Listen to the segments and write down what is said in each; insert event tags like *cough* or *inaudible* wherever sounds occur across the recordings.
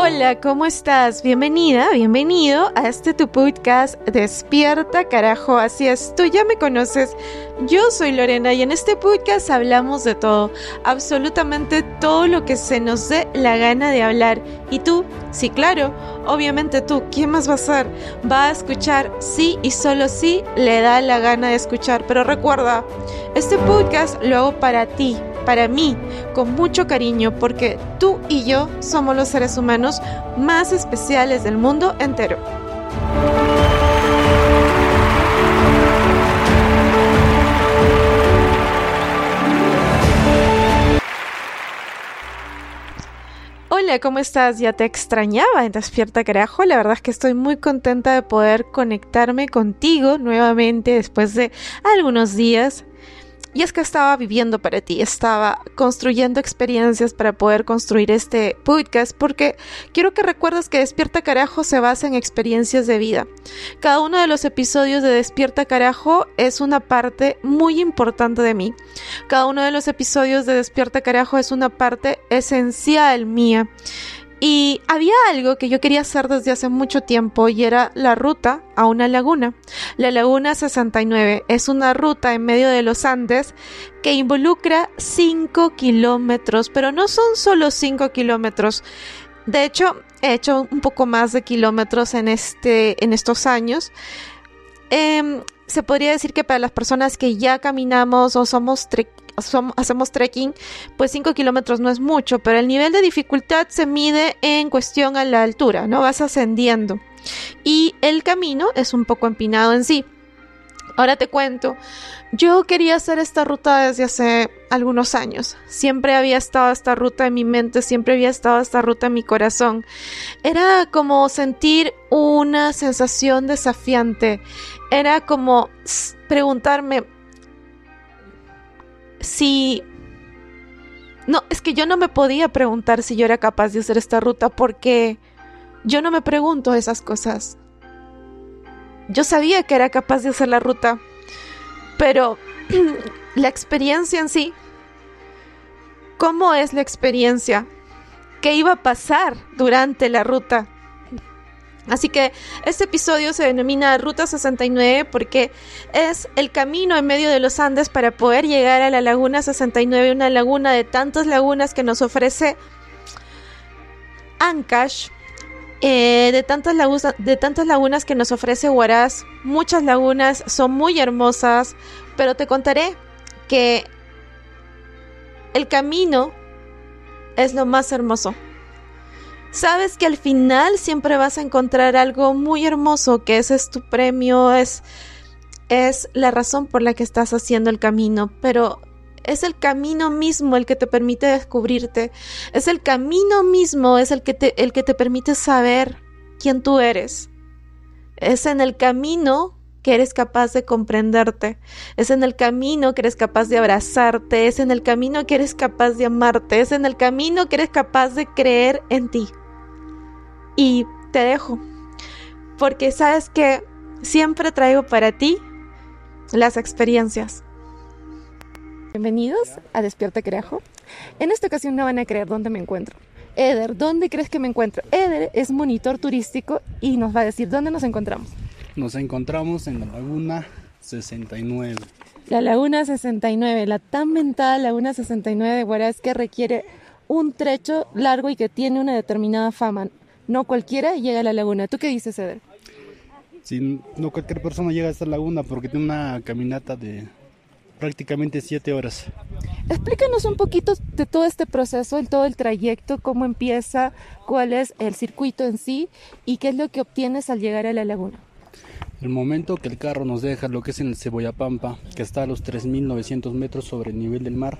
Hola, ¿cómo estás? Bienvenida, bienvenido a este tu podcast Despierta, carajo. Así es, tú ya me conoces. Yo soy Lorena y en este podcast hablamos de todo, absolutamente todo lo que se nos dé la gana de hablar. ¿Y tú? Sí, claro, obviamente tú, ¿quién más va a ser? Va a escuchar sí y solo sí le da la gana de escuchar. Pero recuerda, este podcast lo hago para ti, para mí con mucho cariño porque tú y yo somos los seres humanos más especiales del mundo entero. Hola, ¿cómo estás? Ya te extrañaba en Despierta Carajo. La verdad es que estoy muy contenta de poder conectarme contigo nuevamente después de algunos días y es que estaba viviendo para ti, estaba construyendo experiencias para poder construir este podcast porque quiero que recuerdes que Despierta Carajo se basa en experiencias de vida. Cada uno de los episodios de Despierta Carajo es una parte muy importante de mí. Cada uno de los episodios de Despierta Carajo es una parte esencial mía. Y había algo que yo quería hacer desde hace mucho tiempo y era la ruta a una laguna. La Laguna 69 es una ruta en medio de los Andes que involucra 5 kilómetros, pero no son solo 5 kilómetros. De hecho, he hecho un poco más de kilómetros en, este, en estos años. Em, se podría decir que para las personas que ya caminamos o somos hacemos trekking, pues 5 kilómetros no es mucho, pero el nivel de dificultad se mide en cuestión a la altura, ¿no? Vas ascendiendo. Y el camino es un poco empinado en sí. Ahora te cuento, yo quería hacer esta ruta desde hace algunos años. Siempre había estado esta ruta en mi mente, siempre había estado esta ruta en mi corazón. Era como sentir una sensación desafiante. Era como preguntarme, si... No, es que yo no me podía preguntar si yo era capaz de hacer esta ruta porque yo no me pregunto esas cosas. Yo sabía que era capaz de hacer la ruta, pero *clears throat* la experiencia en sí, ¿cómo es la experiencia? ¿Qué iba a pasar durante la ruta? Así que este episodio se denomina Ruta 69 porque es el camino en medio de los Andes para poder llegar a la Laguna 69, una laguna de tantas lagunas que nos ofrece Ancash, eh, de, tantas lagunas, de tantas lagunas que nos ofrece Huaraz. Muchas lagunas son muy hermosas, pero te contaré que el camino es lo más hermoso sabes que al final siempre vas a encontrar algo muy hermoso, que ese es tu premio, es, es la razón por la que estás haciendo el camino, pero es el camino mismo el que te permite descubrirte, es el camino mismo, es el que te, el que te permite saber quién tú eres. Es en el camino que eres capaz de comprenderte, es en el camino que eres capaz de abrazarte, es en el camino que eres capaz de amarte, es en el camino que eres capaz de creer en ti. Y te dejo, porque sabes que siempre traigo para ti las experiencias. Bienvenidos a Despierta Creajo. En esta ocasión no van a creer dónde me encuentro. Eder, ¿dónde crees que me encuentro? Eder es monitor turístico y nos va a decir dónde nos encontramos. Nos encontramos en la Laguna 69. La Laguna 69, la tan mentada Laguna 69 de Huaraz que requiere un trecho largo y que tiene una determinada fama. No cualquiera llega a la laguna. ¿Tú qué dices, Eder? Sí, no cualquier persona llega a esta laguna porque tiene una caminata de prácticamente siete horas. Explícanos un poquito de todo este proceso, todo el trayecto, cómo empieza, cuál es el circuito en sí y qué es lo que obtienes al llegar a la laguna. El momento que el carro nos deja lo que es en el Cebollapampa, que está a los 3.900 metros sobre el nivel del mar,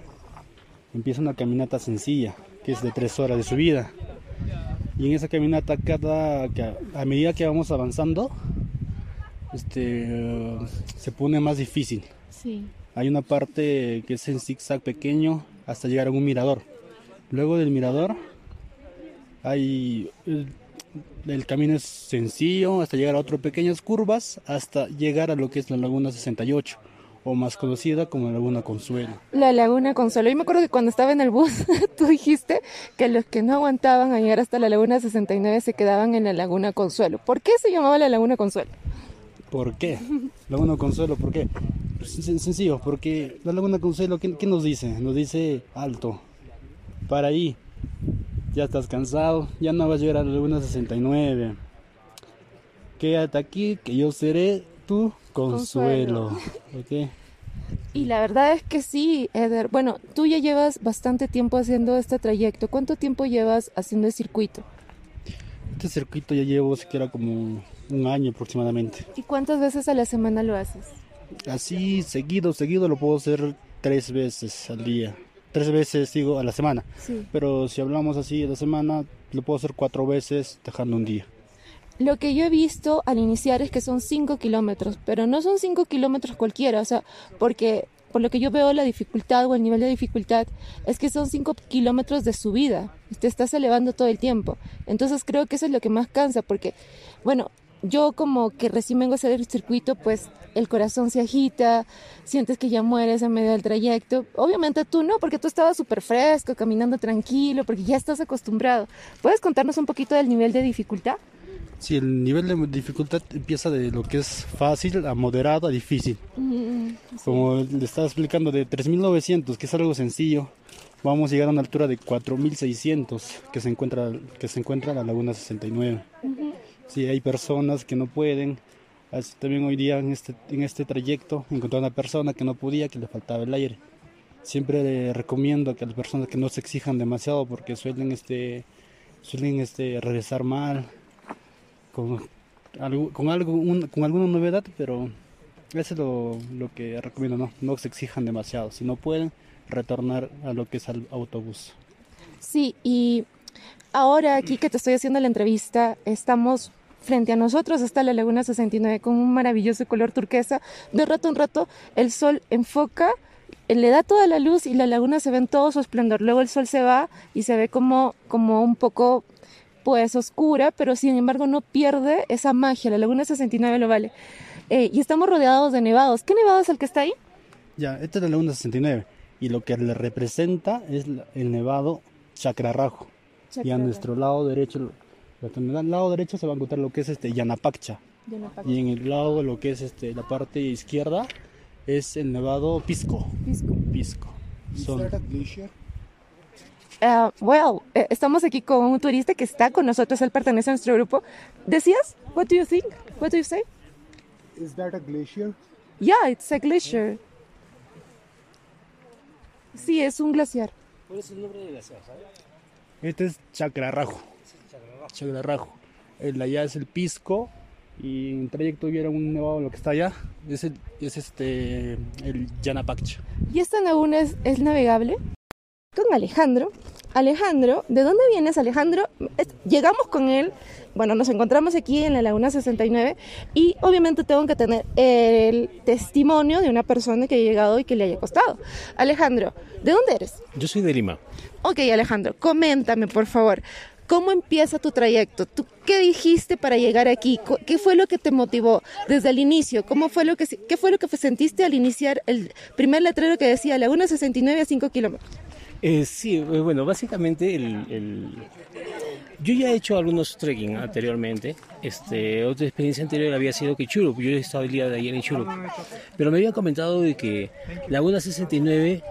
empieza una caminata sencilla, que es de tres horas de subida. Y en esa caminata, cada, a medida que vamos avanzando, este, se pone más difícil. Hay una parte que es en zigzag pequeño hasta llegar a un mirador. Luego del mirador hay el camino es sencillo hasta llegar a otras pequeñas curvas hasta llegar a lo que es la Laguna 68 o más conocida como Laguna Consuelo. La Laguna Consuelo. Yo me acuerdo que cuando estaba en el bus, *laughs* tú dijiste que los que no aguantaban a llegar hasta la Laguna 69 se quedaban en la Laguna Consuelo. ¿Por qué se llamaba la Laguna Consuelo? ¿Por qué? Laguna Consuelo, ¿por qué? Pues, sencillo, porque la Laguna Consuelo, ¿qué, ¿qué, nos dice? Nos dice alto, para ahí, ya estás cansado, ya no vas a llegar a la Laguna 69. Quédate aquí, que yo seré tu consuelo. consuelo. Y la verdad es que sí, Eder. Bueno, tú ya llevas bastante tiempo haciendo este trayecto. ¿Cuánto tiempo llevas haciendo el circuito? Este circuito ya llevo siquiera como un año aproximadamente. ¿Y cuántas veces a la semana lo haces? Así, seguido, seguido lo puedo hacer tres veces al día. Tres veces, digo, a la semana. Sí. Pero si hablamos así a la semana, lo puedo hacer cuatro veces dejando un día. Lo que yo he visto al iniciar es que son 5 kilómetros, pero no son 5 kilómetros cualquiera, o sea, porque por lo que yo veo la dificultad o el nivel de dificultad es que son 5 kilómetros de subida, te estás elevando todo el tiempo. Entonces creo que eso es lo que más cansa, porque, bueno, yo como que recién vengo a hacer el circuito, pues el corazón se agita, sientes que ya mueres en medio del trayecto. Obviamente tú no, porque tú estabas súper fresco, caminando tranquilo, porque ya estás acostumbrado. ¿Puedes contarnos un poquito del nivel de dificultad? Sí, el nivel de dificultad empieza de lo que es fácil a moderado a difícil. Mm, Como le estaba explicando, de 3.900, que es algo sencillo, vamos a llegar a una altura de 4.600, que se encuentra que se encuentra la Laguna 69. Sí, hay personas que no pueden. También hoy día en este, en este trayecto encontré una persona que no podía, que le faltaba el aire. Siempre le recomiendo que las personas que no se exijan demasiado porque suelen, este, suelen este, regresar mal, con, algo, con, algo, un, con alguna novedad, pero eso es lo, lo, que recomiendo, ¿no? No se exijan demasiado. Si no pueden, retornar a lo que es el autobús. Sí, y ahora aquí que te estoy haciendo la entrevista, estamos frente a nosotros, está la Laguna 69 con un maravilloso color turquesa. De rato en rato el sol enfoca, le da toda la luz y la laguna se ve en todo su esplendor. Luego el sol se va y se ve como, como un poco pues oscura, pero sin embargo no pierde esa magia. La Laguna 69 lo vale. Eh, y estamos rodeados de nevados. ¿Qué nevado es el que está ahí? Ya, esta es la Laguna 69. Y lo que le representa es el nevado Chacrarrajo. Y a nuestro lado derecho, al lado derecho se va a encontrar lo que es este Yanapaccha. Yanapaccha. Y en el lado lo que es este la parte izquierda es el nevado Pisco. Pisco. Pisco. Son... Uh, well, eh, estamos aquí con un turista que está con nosotros, él pertenece a nuestro grupo. ¿Decías? What do you think? What do you say? Is that a glacier? Yeah, it's a glacier. Sí, es un glaciar. ¿Cuál es el nombre del glaciar, sabes? Este es Chacrarrajo. Chacrarrajo. El allá es el Pisco y en trayecto hubiera un nevado lo que está allá es, el, es este el Yanapaccha. ¿Y esta laguna es, es navegable? Con Alejandro. Alejandro, ¿de dónde vienes Alejandro? Llegamos con él, bueno, nos encontramos aquí en la Laguna 69 y obviamente tengo que tener el testimonio de una persona que ha llegado y que le haya costado. Alejandro, ¿de dónde eres? Yo soy de Lima. Ok, Alejandro, coméntame por favor, ¿cómo empieza tu trayecto? ¿Tú qué dijiste para llegar aquí? ¿Qué fue lo que te motivó desde el inicio? ¿Cómo fue lo que, ¿Qué fue lo que sentiste al iniciar el primer letrero que decía Laguna 69 a 5 kilómetros? Eh, sí, bueno, básicamente el, yo ya he hecho algunos trekking anteriormente. Este, otra experiencia anterior había sido que Churup, yo he estado el día de ayer en Churup. Pero me habían comentado de que Laguna 69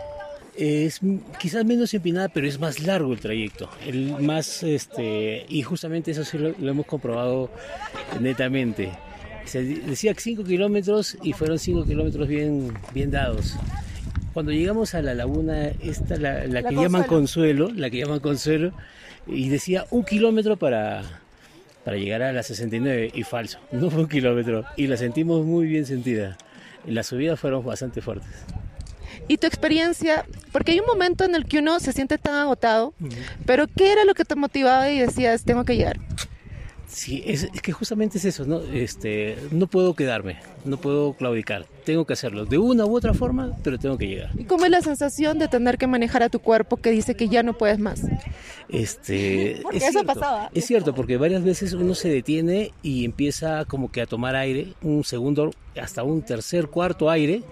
es quizás menos empinada, pero es más largo el trayecto. El más este y justamente eso sí lo, lo hemos comprobado netamente. Se decía 5 kilómetros y fueron 5 kilómetros bien, bien dados cuando llegamos a la laguna, esta, la, la, la que Consuelo. llaman Consuelo, la que llaman Consuelo, y decía un kilómetro para, para llegar a la 69, y falso, *laughs* no fue un kilómetro, y la sentimos muy bien sentida. Las subidas fueron bastante fuertes. ¿Y tu experiencia? Porque hay un momento en el que uno se siente tan agotado, uh -huh. pero ¿qué era lo que te motivaba y decías, tengo que llegar? Sí, es, es, que justamente es eso, ¿no? Este, no puedo quedarme, no puedo claudicar, tengo que hacerlo de una u otra forma, pero tengo que llegar. ¿Y cómo es la sensación de tener que manejar a tu cuerpo que dice que ya no puedes más? Este, *laughs* porque es eso cierto, pasaba. Es cierto, porque varias veces uno se detiene y empieza como que a tomar aire, un segundo, hasta un tercer, cuarto aire,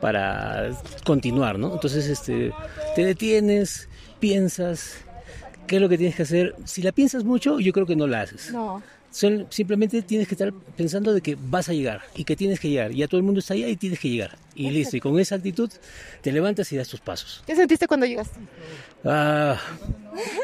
para continuar, ¿no? Entonces, este, te detienes, piensas, qué es lo que tienes que hacer. Si la piensas mucho, yo creo que no la haces. No. Son- simplemente tienes que estar pensando de que vas a llegar y que tienes que llegar. Ya todo el mundo está allá y tienes que llegar. Y listo. Y con esa actitud te levantas y das tus pasos. ¿Qué sentiste cuando llegaste? Ah,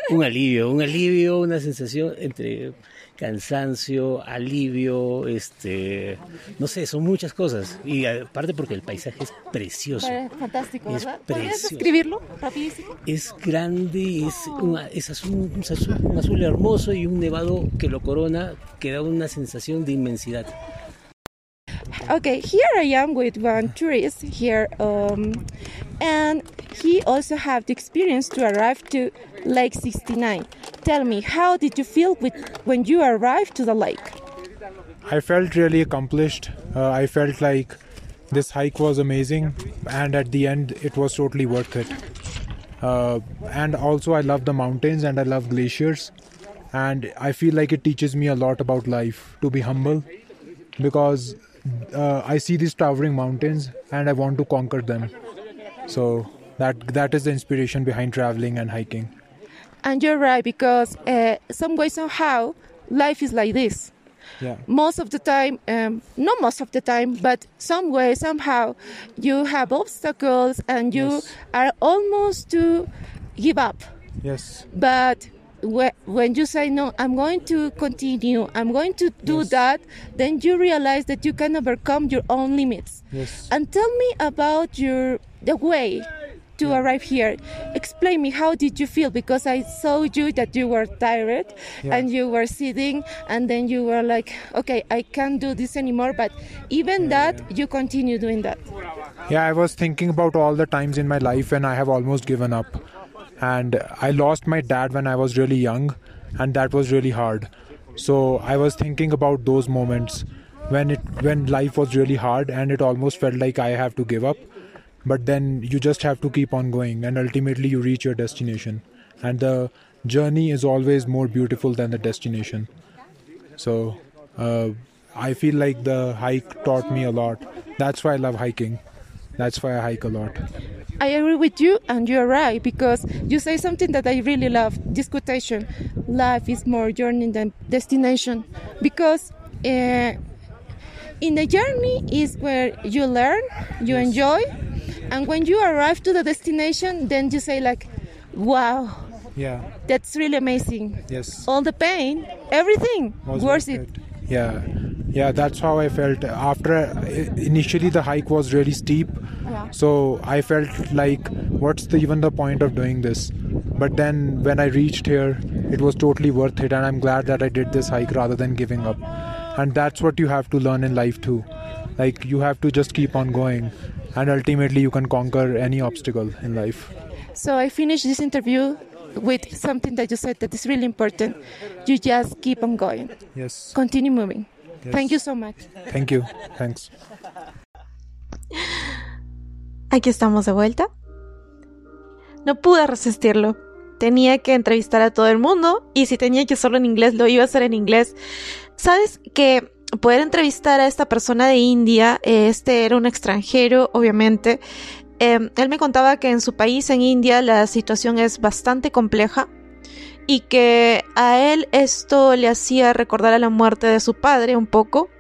un alivio, un alivio, una sensación entre cansancio, alivio, este, no sé, son muchas cosas. Y aparte porque el paisaje es precioso. Fantástico, Es ¿verdad? ¿Podrías describirlo rapidísimo? Es grande, es, una- es azul, un, azul, un azul hermoso y un nevado que lo corona, que da una sensación de inmensidad. Okay, here I am with one tourist here, um, and he also had the experience to arrive to Lake 69. Tell me, how did you feel with when you arrived to the lake? I felt really accomplished. Uh, I felt like this hike was amazing, and at the end, it was totally worth it. Uh, and also, I love the mountains and I love glaciers, and I feel like it teaches me a lot about life to be humble because uh, I see these towering mountains and I want to conquer them. So that that is the inspiration behind traveling and hiking. And you're right because uh, some way somehow life is like this. Yeah. Most of the time, um, not most of the time, but some way somehow you have obstacles and you Yes. are almost to give up. Yes. But when you say no, I'm going to continue, I'm going to do Yes. that, then you realize that you can overcome your own limits. Yes. And tell me about your the way to arrive here. Explain me how did you feel because I saw you that you were tired Yeah. and you were sitting and then you were like, okay, I can't do this anymore. But even that, you continue doing that. Yeah, I was thinking about all the times in my life when I have almost given up. And I lost my dad when I was really young, and that was really hard. So I was thinking about those moments when it when life was really hard and it almost felt like I have to give up. But then you just have to keep on going and ultimately you reach your destination. And the journey is always more beautiful than the destination. So uh, I feel like the hike taught me a lot. That's why I love hiking. That's why I hike a lot. I agree with you, and you're right because you say something that I really love this quotation life is more journey than destination. Because uh, in the journey is where you learn, you enjoy, and when you arrive to the destination, then you say, like, wow, Yeah. that's really amazing. Yes. All the pain, everything, Was worth it. Yeah. Yeah, that's how I felt. After initially the hike was really steep, Yeah. so I felt like what's the, even the point of doing this? But then when I reached here, it was totally worth it, and I'm glad that I did this hike rather than giving up. And that's what you have to learn in life too. Like you have to just keep on going, and ultimately you can conquer any obstacle in life. So I finished this interview with something that you said that is really important. You just keep on going, Yes. continue moving. Yes. Thank you so much. Thank you. Thanks. Aquí estamos de vuelta. No pude resistirlo. Tenía que entrevistar a todo el mundo y si tenía que hacerlo en inglés, lo iba a hacer en inglés. Sabes que poder entrevistar a esta persona de India, este era un extranjero, obviamente. Eh, él me contaba que en su país, en India, la situación es bastante compleja y que a él esto le hacía recordar a la muerte de su padre un poco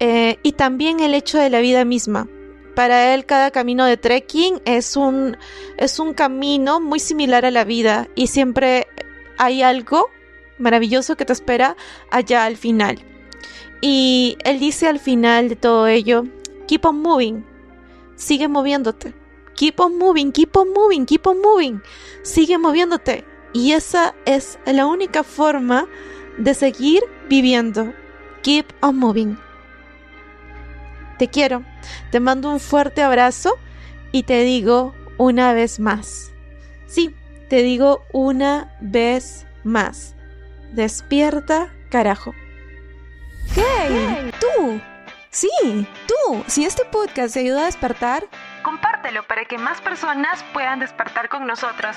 eh, y también el hecho de la vida misma. Para él cada camino de trekking es un, es un camino muy similar a la vida y siempre hay algo maravilloso que te espera allá al final. Y él dice al final de todo ello, keep on moving, sigue moviéndote, keep on moving, keep on moving, keep on moving, sigue moviéndote. Y esa es la única forma de seguir viviendo. Keep on moving. Te quiero, te mando un fuerte abrazo y te digo una vez más. Sí, te digo una vez más. Despierta, carajo. ¡Hey! ¡Tú! Sí, tú. Si este podcast te ayuda a despertar, Compártelo para que más personas puedan despertar con nosotros.